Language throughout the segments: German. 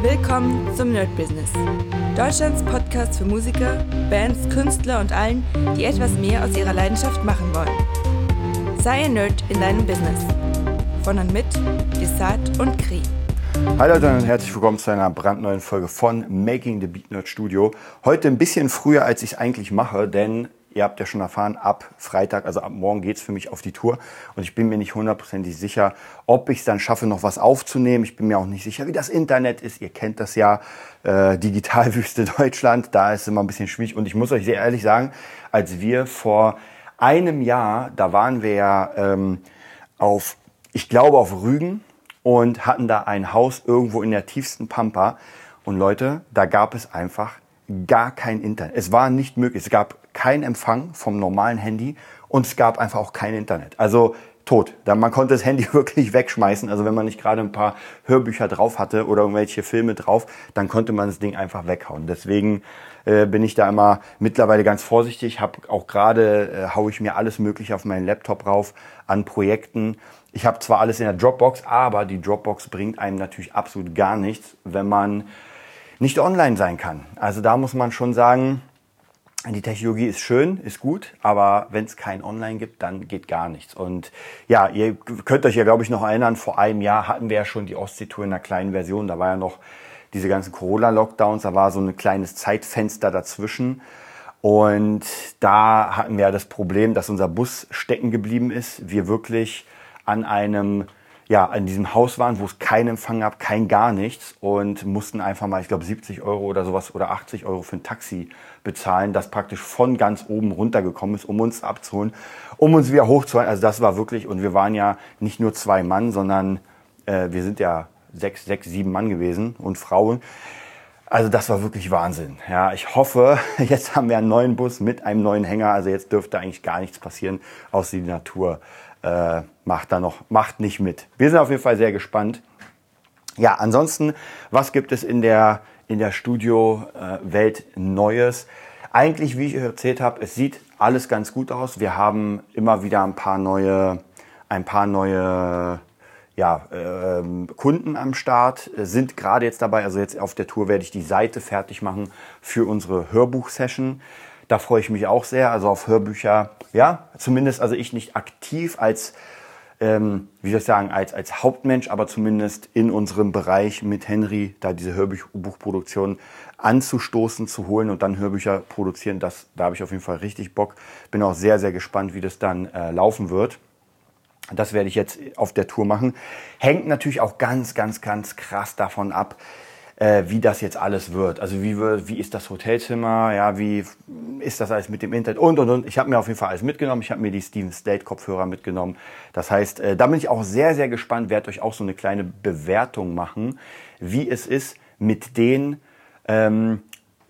Willkommen zum Nerd Business. Deutschlands Podcast für Musiker, Bands, Künstler und allen, die etwas mehr aus ihrer Leidenschaft machen wollen. Sei ein Nerd in deinem Business. Von und mit Desart und Kri. Hi Leute und herzlich willkommen zu einer brandneuen Folge von Making the Beat Nerd Studio. Heute ein bisschen früher, als ich es eigentlich mache, denn ihr habt ja schon erfahren, ab Freitag, also ab morgen geht's für mich auf die Tour. Und ich bin mir nicht hundertprozentig sicher, ob ich es dann schaffe, noch was aufzunehmen. Ich bin mir auch nicht sicher, wie das Internet ist. Ihr kennt das ja, äh, Digitalwüste Deutschland. Da ist es immer ein bisschen schwierig. Und ich muss euch sehr ehrlich sagen, als wir vor einem Jahr, da waren wir ja ähm, auf, ich glaube auf Rügen und hatten da ein Haus irgendwo in der tiefsten Pampa. Und Leute, da gab es einfach gar kein Internet. Es war nicht möglich. Es gab keinen Empfang vom normalen Handy und es gab einfach auch kein Internet. Also tot. Man konnte das Handy wirklich wegschmeißen. Also wenn man nicht gerade ein paar Hörbücher drauf hatte oder irgendwelche Filme drauf, dann konnte man das Ding einfach weghauen. Deswegen äh, bin ich da immer mittlerweile ganz vorsichtig. Hab auch gerade äh, haue ich mir alles Mögliche auf meinen Laptop rauf an Projekten. Ich habe zwar alles in der Dropbox, aber die Dropbox bringt einem natürlich absolut gar nichts, wenn man nicht online sein kann. Also da muss man schon sagen, die Technologie ist schön, ist gut, aber wenn es kein Online gibt, dann geht gar nichts. Und ja, ihr könnt euch ja, glaube ich, noch erinnern, vor einem Jahr hatten wir ja schon die Ostsee-Tour in einer kleinen Version. Da war ja noch diese ganzen Corona-Lockdowns, da war so ein kleines Zeitfenster dazwischen. Und da hatten wir ja das Problem, dass unser Bus stecken geblieben ist. Wir wirklich an einem ja, in diesem Haus waren, wo es keinen Empfang gab, kein gar nichts und mussten einfach mal, ich glaube, 70 Euro oder sowas oder 80 Euro für ein Taxi bezahlen, das praktisch von ganz oben runtergekommen ist, um uns abzuholen, um uns wieder hochzuholen. Also das war wirklich, und wir waren ja nicht nur zwei Mann, sondern äh, wir sind ja sechs, sechs, sieben Mann gewesen und Frauen. Also das war wirklich Wahnsinn. Ja, ich hoffe, jetzt haben wir einen neuen Bus mit einem neuen Hänger. Also jetzt dürfte eigentlich gar nichts passieren, außer die Natur äh, macht da noch, macht nicht mit. Wir sind auf jeden Fall sehr gespannt. Ja, ansonsten, was gibt es in der, in der Studio-Welt äh, Neues? Eigentlich, wie ich erzählt habe, es sieht alles ganz gut aus. Wir haben immer wieder ein paar neue, ein paar neue ja, äh, Kunden am Start, sind gerade jetzt dabei, also jetzt auf der Tour werde ich die Seite fertig machen für unsere Hörbuch-Session. Da freue ich mich auch sehr, also auf Hörbücher, ja, zumindest, also ich nicht aktiv als, ähm, wie soll ich sagen, als, als Hauptmensch, aber zumindest in unserem Bereich mit Henry, da diese Hörbuchproduktion anzustoßen, zu holen und dann Hörbücher produzieren, das, da habe ich auf jeden Fall richtig Bock. Bin auch sehr, sehr gespannt, wie das dann äh, laufen wird. Das werde ich jetzt auf der Tour machen. Hängt natürlich auch ganz, ganz, ganz krass davon ab, äh, wie das jetzt alles wird. Also wie, wie ist das Hotelzimmer, ja, wie ist das alles mit dem Internet und und und. Ich habe mir auf jeden Fall alles mitgenommen. Ich habe mir die Steven State Kopfhörer mitgenommen. Das heißt, äh, da bin ich auch sehr, sehr gespannt, werde euch auch so eine kleine Bewertung machen, wie es ist, mit denen ähm,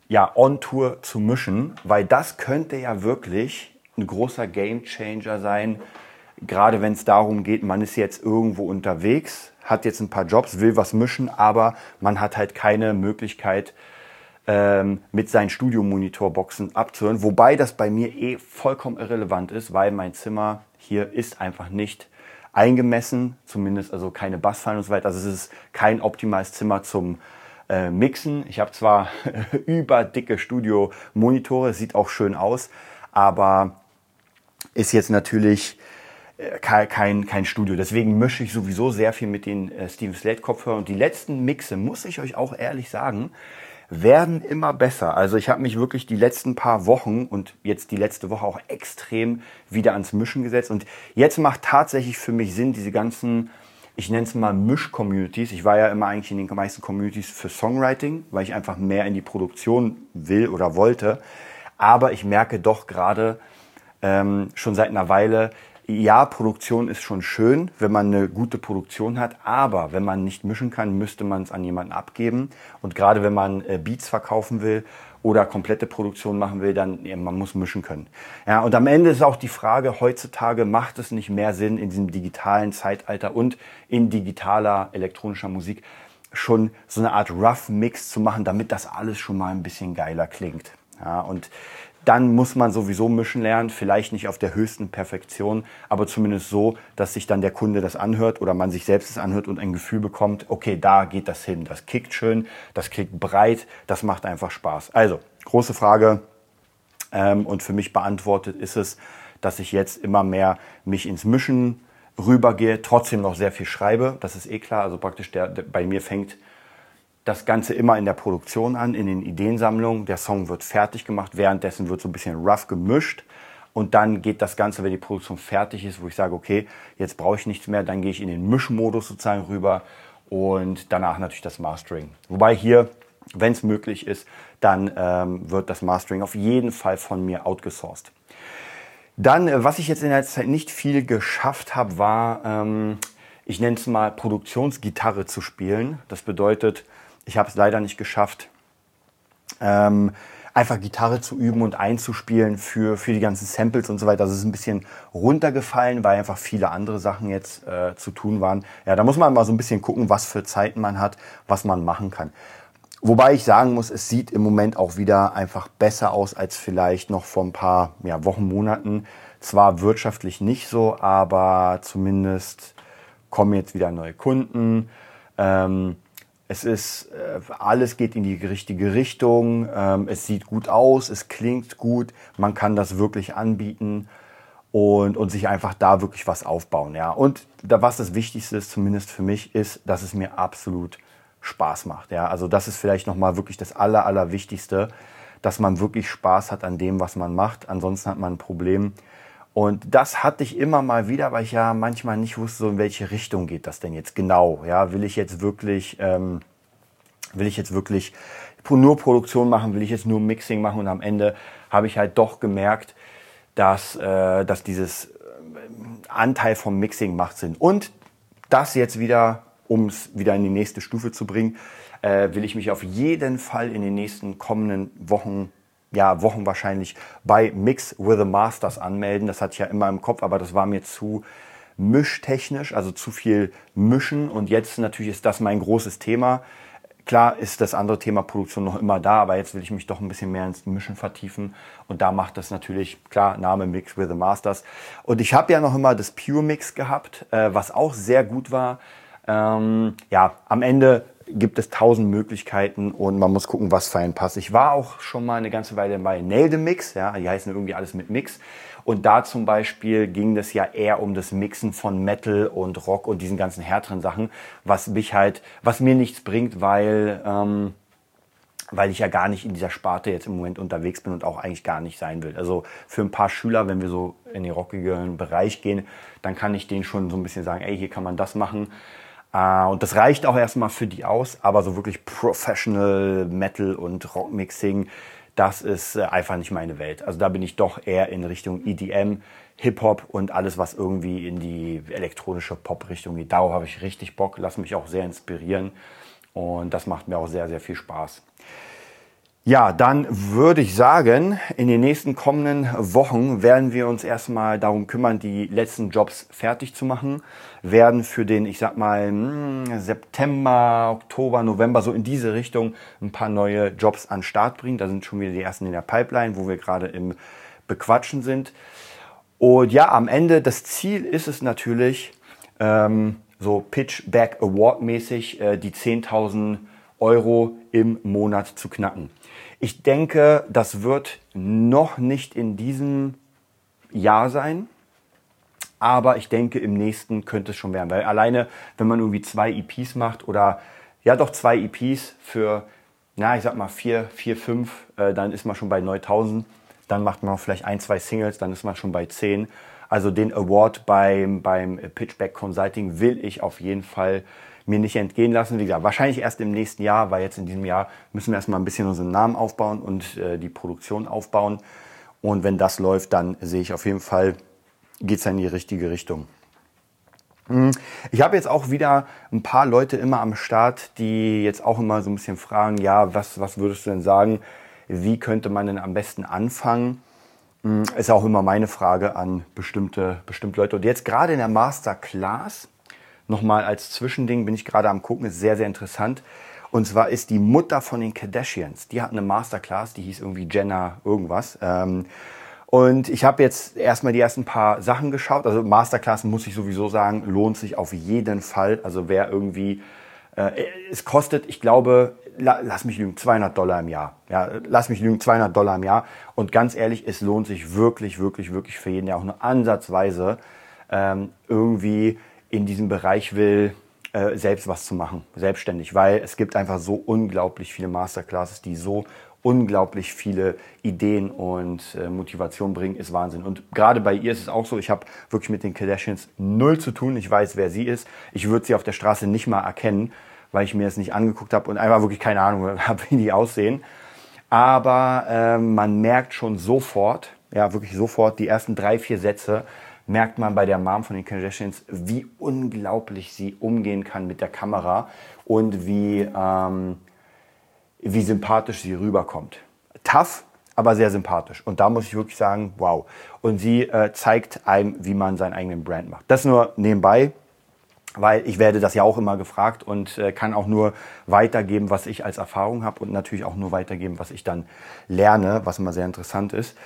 ja, on Tour zu mischen, weil das könnte ja wirklich ein großer Game Changer sein, gerade wenn es darum geht, man ist jetzt irgendwo unterwegs, hat jetzt ein paar Jobs, will was mischen, aber man hat halt keine Möglichkeit, ähm, mit seinen Studiomonitorboxen abzuhören. Wobei das bei mir eh vollkommen irrelevant ist, weil mein Zimmer hier ist einfach nicht eingemessen, zumindest also keine Bassfallen und so weiter. Also es ist kein optimales Zimmer zum äh, Mixen. Ich habe zwar überdicke Studio-Monitore, sieht auch schön aus, aber ist jetzt natürlich kein, kein Studio. Deswegen mische ich sowieso sehr viel mit den äh, Steven Slate Kopfhörern. Und die letzten Mixe, muss ich euch auch ehrlich sagen, werden immer besser. Also ich habe mich wirklich die letzten paar Wochen und jetzt die letzte Woche auch extrem wieder ans Mischen gesetzt. Und jetzt macht tatsächlich für mich Sinn, diese ganzen, ich nenne es mal Misch-Communities. Ich war ja immer eigentlich in den meisten Communities für Songwriting, weil ich einfach mehr in die Produktion will oder wollte. Aber ich merke doch gerade ähm, schon seit einer Weile, ja, Produktion ist schon schön, wenn man eine gute Produktion hat, aber wenn man nicht mischen kann, müsste man es an jemanden abgeben. Und gerade wenn man äh, Beats verkaufen will oder komplette Produktion machen will, dann ja, man muss mischen können. Ja, und am Ende ist auch die Frage, heutzutage macht es nicht mehr Sinn in diesem digitalen Zeitalter und in digitaler elektronischer Musik schon so eine Art Rough Mix zu machen, damit das alles schon mal ein bisschen geiler klingt. Ja, und dann muss man sowieso mischen lernen, vielleicht nicht auf der höchsten Perfektion, aber zumindest so, dass sich dann der Kunde das anhört oder man sich selbst das anhört und ein Gefühl bekommt, okay, da geht das hin, das kickt schön, das kickt breit, das macht einfach Spaß. Also, große Frage ähm, und für mich beantwortet ist es, dass ich jetzt immer mehr mich ins Mischen rübergehe, trotzdem noch sehr viel schreibe, das ist eh klar, also praktisch der, der bei mir fängt das Ganze immer in der Produktion an, in den Ideensammlungen. Der Song wird fertig gemacht, währenddessen wird so ein bisschen rough gemischt. Und dann geht das Ganze, wenn die Produktion fertig ist, wo ich sage, okay, jetzt brauche ich nichts mehr, dann gehe ich in den Mischmodus sozusagen rüber und danach natürlich das Mastering. Wobei hier, wenn es möglich ist, dann ähm, wird das Mastering auf jeden Fall von mir outgesourced. Dann, äh, was ich jetzt in der Zeit nicht viel geschafft habe, war, ähm, ich nenne es mal Produktionsgitarre zu spielen. Das bedeutet, ich habe es leider nicht geschafft, ähm, einfach Gitarre zu üben und einzuspielen für, für die ganzen Samples und so weiter. Das ist ein bisschen runtergefallen, weil einfach viele andere Sachen jetzt äh, zu tun waren. Ja, da muss man mal so ein bisschen gucken, was für Zeiten man hat, was man machen kann. Wobei ich sagen muss, es sieht im Moment auch wieder einfach besser aus als vielleicht noch vor ein paar ja, Wochen, Monaten. Zwar wirtschaftlich nicht so, aber zumindest kommen jetzt wieder neue Kunden. Ähm, es ist, äh, alles geht in die richtige Richtung. Ähm, es sieht gut aus, es klingt gut. Man kann das wirklich anbieten und, und sich einfach da wirklich was aufbauen. Ja. Und da, was das Wichtigste ist, zumindest für mich, ist, dass es mir absolut Spaß macht. Ja. Also das ist vielleicht nochmal wirklich das Aller, Allerwichtigste, dass man wirklich Spaß hat an dem, was man macht. Ansonsten hat man ein Problem. Und das hatte ich immer mal wieder, weil ich ja manchmal nicht wusste, so in welche Richtung geht das denn jetzt genau. Ja, will ich jetzt wirklich, ähm, will ich jetzt wirklich nur Produktion machen, will ich jetzt nur Mixing machen und am Ende habe ich halt doch gemerkt, dass, äh, dass dieses äh, Anteil vom Mixing macht Sinn. Und das jetzt wieder, um es wieder in die nächste Stufe zu bringen, äh, will ich mich auf jeden Fall in den nächsten kommenden Wochen ja, Wochen wahrscheinlich bei Mix with the Masters anmelden. Das hatte ich ja immer im Kopf, aber das war mir zu mischtechnisch, also zu viel mischen. Und jetzt natürlich ist das mein großes Thema. Klar ist das andere Thema Produktion noch immer da, aber jetzt will ich mich doch ein bisschen mehr ins Mischen vertiefen. Und da macht das natürlich, klar, Name Mix with the Masters. Und ich habe ja noch immer das Pure Mix gehabt, äh, was auch sehr gut war. Ähm, ja, am Ende gibt es tausend Möglichkeiten und man muss gucken, was für einen passt. Ich war auch schon mal eine ganze Weile bei Nail the Mix, ja, die heißen irgendwie alles mit Mix. Und da zum Beispiel ging es ja eher um das Mixen von Metal und Rock und diesen ganzen härteren Sachen, was mich halt, was mir nichts bringt, weil, ähm, weil ich ja gar nicht in dieser Sparte jetzt im Moment unterwegs bin und auch eigentlich gar nicht sein will. Also für ein paar Schüler, wenn wir so in den rockigen Bereich gehen, dann kann ich denen schon so ein bisschen sagen, ey, hier kann man das machen. Äh, und das reicht auch erstmal für die aus, aber so wirklich Professional Metal und Rockmixing, das ist äh, einfach nicht meine Welt. Also da bin ich doch eher in Richtung EDM, Hip-Hop und alles, was irgendwie in die elektronische Pop-Richtung geht. Darauf habe ich richtig Bock, lasse mich auch sehr inspirieren und das macht mir auch sehr, sehr viel Spaß. Ja, dann würde ich sagen, in den nächsten kommenden Wochen werden wir uns erstmal darum kümmern, die letzten Jobs fertig zu machen. Werden für den, ich sag mal, hm, September, Oktober, November, so in diese Richtung ein paar neue Jobs an Start bringen. Da sind schon wieder die ersten in der Pipeline, wo wir gerade im Bequatschen sind. Und ja, am Ende, das Ziel ist es natürlich, ähm, so Pitchback Award mäßig, äh, die 10.000 Euro im Monat zu knacken. Ich denke, das wird noch nicht in diesem Jahr sein. Aber ich denke, im nächsten könnte es schon werden. Weil alleine, wenn man irgendwie zwei EPs macht oder ja doch zwei EPs für, na, ich sag mal vier, vier, fünf, äh, dann ist man schon bei 9000. Dann macht man vielleicht ein, zwei Singles, dann ist man schon bei 10. Also den Award beim, beim Pitchback Consulting will ich auf jeden Fall mir nicht entgehen lassen. Wie gesagt, wahrscheinlich erst im nächsten Jahr, weil jetzt in diesem Jahr müssen wir erstmal ein bisschen unseren Namen aufbauen und äh, die Produktion aufbauen. Und wenn das läuft, dann sehe ich auf jeden Fall, geht es in die richtige Richtung. Hm, ich habe jetzt auch wieder ein paar Leute immer am Start, die jetzt auch immer so ein bisschen fragen, ja, was, was würdest du denn sagen, wie könnte man denn am besten anfangen? Hm, ist auch immer meine Frage an bestimmte, bestimmte Leute. Und jetzt gerade in der Masterclass nochmal als Zwischending bin ich gerade am gucken, ist sehr, sehr interessant. Und zwar ist die Mutter von den Kardashians. Die hat eine Masterclass, die hieß irgendwie Jenna irgendwas. Ähm, und ich habe jetzt erstmal die ersten paar Sachen geschaut. Also Masterclass muss ich sowieso sagen, lohnt sich auf jeden Fall. Also wer irgendwie, äh, es kostet, ich glaube, la, lass mich lügen, 200 Dollar im Jahr. Ja, lass mich lügen, 200 Dollar im Jahr. Und ganz ehrlich, es lohnt sich wirklich, wirklich, wirklich für jeden, der auch nur ansatzweise ähm, irgendwie in diesem Bereich will, äh, selbst was zu machen, selbstständig, weil es gibt einfach so unglaublich viele Masterclasses, die so unglaublich viele Ideen und äh, Motivation bringen, ist Wahnsinn. Und gerade bei ihr ist es auch so, ich habe wirklich mit den Kardashians null zu tun. Ich weiß, wer sie ist. Ich würde sie auf der Straße nicht mal erkennen, weil ich mir das nicht angeguckt habe und einfach wirklich keine Ahnung habe, wie die aussehen. Aber äh, man merkt schon sofort, ja wirklich sofort, die ersten drei, vier Sätze, merkt man bei der Mom von den Kardashians, wie unglaublich sie umgehen kann mit der Kamera und wie... Ähm, wie sympathisch sie rüberkommt. Tough, aber sehr sympathisch. Und da muss ich wirklich sagen, wow. Und sie äh, zeigt einem, wie man seinen eigenen Brand macht. Das nur nebenbei, weil ich werde das ja auch immer gefragt und äh, kann auch nur weitergeben, was ich als Erfahrung habe und natürlich auch nur weitergeben, was ich dann lerne, was immer sehr interessant ist.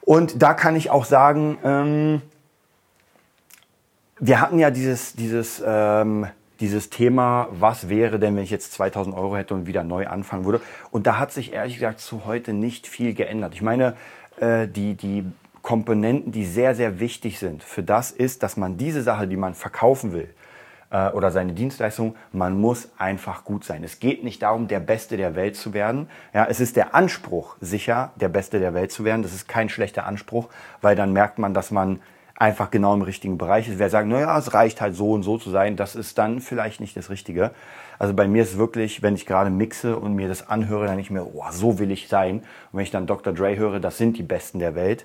Und da kann ich auch sagen, ähm, wir hatten ja dieses, dieses ähm, dieses Thema, was wäre denn, wenn ich jetzt 2000 Euro hätte und wieder neu anfangen würde. Und da hat sich ehrlich gesagt zu heute nicht viel geändert. Ich meine, äh, die, die Komponenten, die sehr, sehr wichtig sind für das ist, dass man diese Sache, die man verkaufen will, äh, oder seine Dienstleistung, man muss einfach gut sein. Es geht nicht darum, der Beste der Welt zu werden. Ja, es ist der Anspruch, sicher der Beste der Welt zu werden. Das ist kein schlechter Anspruch, weil dann merkt man, dass man einfach genau im richtigen Bereich ist. Wer sagt, naja, es reicht halt so und so zu sein, das ist dann vielleicht nicht das Richtige. Also bei mir ist wirklich, wenn ich gerade mixe und mir das anhöre, dann nicht mehr, oh, so will ich sein. Und wenn ich dann Dr. Dre höre, das sind die Besten der Welt,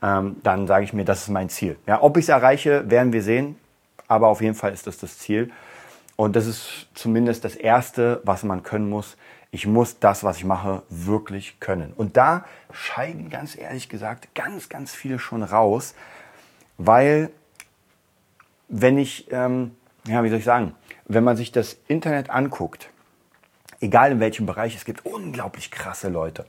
ähm, dann sage ich mir, das ist mein Ziel. Ja, ob ich es erreiche, werden wir sehen. Aber auf jeden Fall ist das das Ziel. Und das ist zumindest das Erste, was man können muss. Ich muss das, was ich mache, wirklich können. Und da scheiden ganz ehrlich gesagt ganz, ganz viele schon raus, weil wenn ich, ähm, ja, wie soll ich sagen, wenn man sich das Internet anguckt, egal in welchem Bereich, es gibt unglaublich krasse Leute.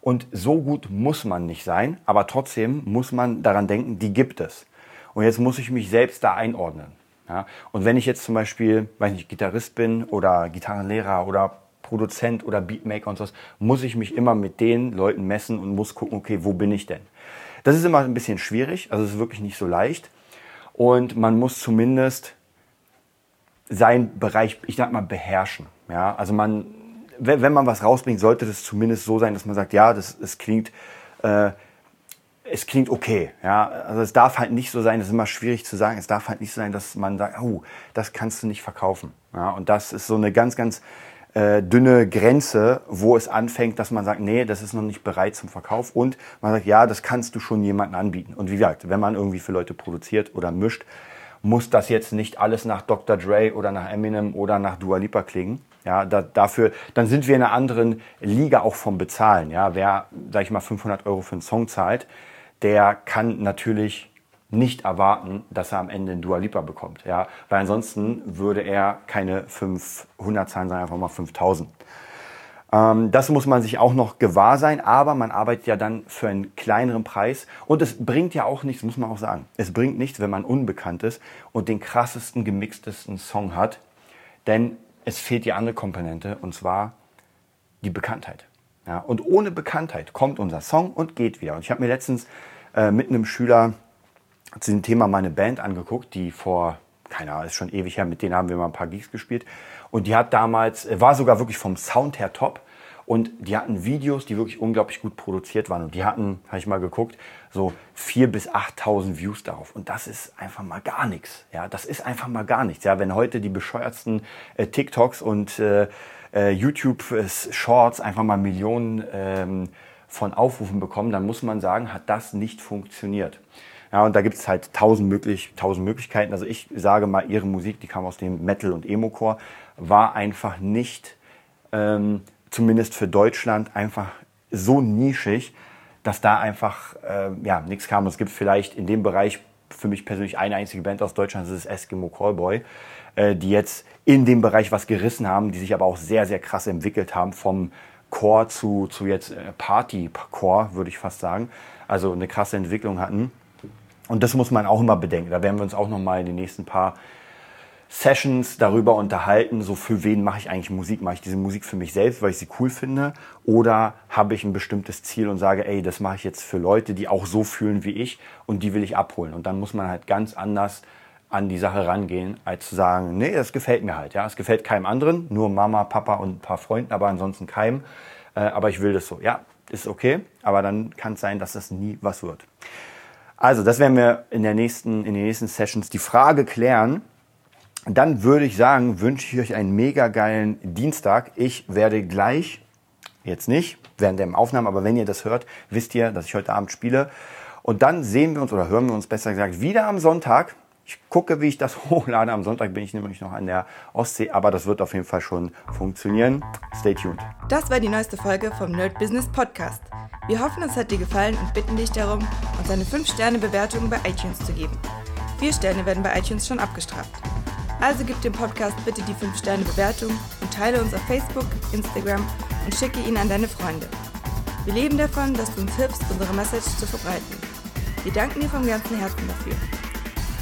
Und so gut muss man nicht sein, aber trotzdem muss man daran denken, die gibt es. Und jetzt muss ich mich selbst da einordnen. Ja? Und wenn ich jetzt zum Beispiel, weiß nicht, Gitarrist bin oder Gitarrenlehrer oder Produzent oder Beatmaker und sowas, muss ich mich immer mit den Leuten messen und muss gucken, okay, wo bin ich denn? Das ist immer ein bisschen schwierig, also es ist wirklich nicht so leicht. Und man muss zumindest seinen Bereich, ich sag mal, beherrschen. Ja, also man, wenn man was rausbringt, sollte das zumindest so sein, dass man sagt, ja, das, das klingt, äh, es klingt okay. Ja, also es darf halt nicht so sein, das ist immer schwierig zu sagen, es darf halt nicht so sein, dass man sagt, oh, das kannst du nicht verkaufen. Ja, und das ist so eine ganz, ganz äh, dünne Grenze, wo es anfängt, dass man sagt, nee, das ist noch nicht bereit zum Verkauf und man sagt, ja, das kannst du schon jemandem anbieten. Und wie gesagt, wenn man irgendwie für Leute produziert oder mischt, muss das jetzt nicht alles nach Dr. Dre oder nach Eminem oder nach Dua Lipa klingen. Ja, da, dafür, dann sind wir in einer anderen Liga auch vom Bezahlen. Ja, wer, sag ich mal, 500 Euro für einen Song zahlt, der kann natürlich nicht erwarten, dass er am Ende ein Dua Lipa bekommt. Ja? Weil ansonsten würde er keine 500 zahlen, sondern einfach mal 5000. Ähm, das muss man sich auch noch gewahr sein, aber man arbeitet ja dann für einen kleineren Preis und es bringt ja auch nichts, muss man auch sagen. Es bringt nichts, wenn man unbekannt ist und den krassesten, gemixtesten Song hat, denn es fehlt die andere Komponente und zwar die Bekanntheit. Ja? Und ohne Bekanntheit kommt unser Song und geht wieder. Und ich habe mir letztens äh, mit einem Schüler zu dem Thema meine Band angeguckt, die vor, keine Ahnung, ist schon ewig her, mit denen haben wir mal ein paar Gigs gespielt. Und die hat damals, äh, war sogar wirklich vom Sound her top. Und die hatten Videos, die wirklich unglaublich gut produziert waren. Und die hatten, habe ich mal geguckt, so 4.000 bis 8.000 Views darauf. Und das ist einfach mal gar nichts. Ja, das ist einfach mal gar nichts. Ja, wenn heute die bescheuertsten äh, TikToks und äh, äh, YouTube-Shorts einfach mal Millionen ähm, von Aufrufen bekommen, dann muss man sagen, hat das nicht funktioniert. Ja, und da gibt es halt tausend, möglich, tausend Möglichkeiten. Also ich sage mal, ihre Musik, die kam aus dem Metal- und Emo-Core, war einfach nicht, ähm, zumindest für Deutschland, einfach so nischig, dass da einfach äh, ja, nichts kam. Es gibt vielleicht in dem Bereich für mich persönlich eine einzige Band aus Deutschland, das ist Eskimo Callboy. äh, die jetzt in dem Bereich was gerissen haben, die sich aber auch sehr, sehr krass entwickelt haben vom Core zu, zu jetzt äh, Party-Core, würde ich fast sagen. Also eine krasse Entwicklung hatten. Und das muss man auch immer bedenken. Da werden wir uns auch noch mal in den nächsten paar Sessions darüber unterhalten, so für wen mache ich eigentlich Musik? Mache ich diese Musik für mich selbst, weil ich sie cool finde? Oder habe ich ein bestimmtes Ziel und sage, ey, das mache ich jetzt für Leute, die auch so fühlen wie ich und die will ich abholen. Und dann muss man halt ganz anders an die Sache rangehen, als zu sagen, nee, das gefällt mir halt. Ja, es gefällt keinem anderen, nur Mama, Papa und ein paar Freunden, aber ansonsten keinem. Äh, aber ich will das so. Ja, ist okay, aber dann kann es sein, dass das nie was wird. Also, das werden wir in, der nächsten, in den nächsten Sessions die Frage klären, dann würde ich sagen, wünsche ich euch einen mega geilen Dienstag. Ich werde gleich, jetzt nicht, während der Aufnahme, aber wenn ihr das hört, wisst ihr, dass ich heute Abend spiele. Und dann sehen wir uns oder hören wir uns besser gesagt wieder am Sonntag. Ich gucke, wie ich das hochlade. Am Sonntag bin ich nämlich noch an der Ostsee, aber das wird auf jeden Fall schon funktionieren. Stay tuned. Das war die neueste Folge vom Nerd Business Podcast. Wir hoffen, es hat dir gefallen und bitten dich darum, uns eine 5-Sterne-Bewertung bei iTunes zu geben. Vier Sterne werden bei iTunes schon abgestraft. Also gib dem Podcast bitte die 5-Sterne-Bewertung und teile uns auf Facebook, Instagram und schicke ihn an deine Freunde. Wir leben davon, dass du uns hilfst, unsere Message zu verbreiten. Wir danken dir vom ganzen Herzen dafür.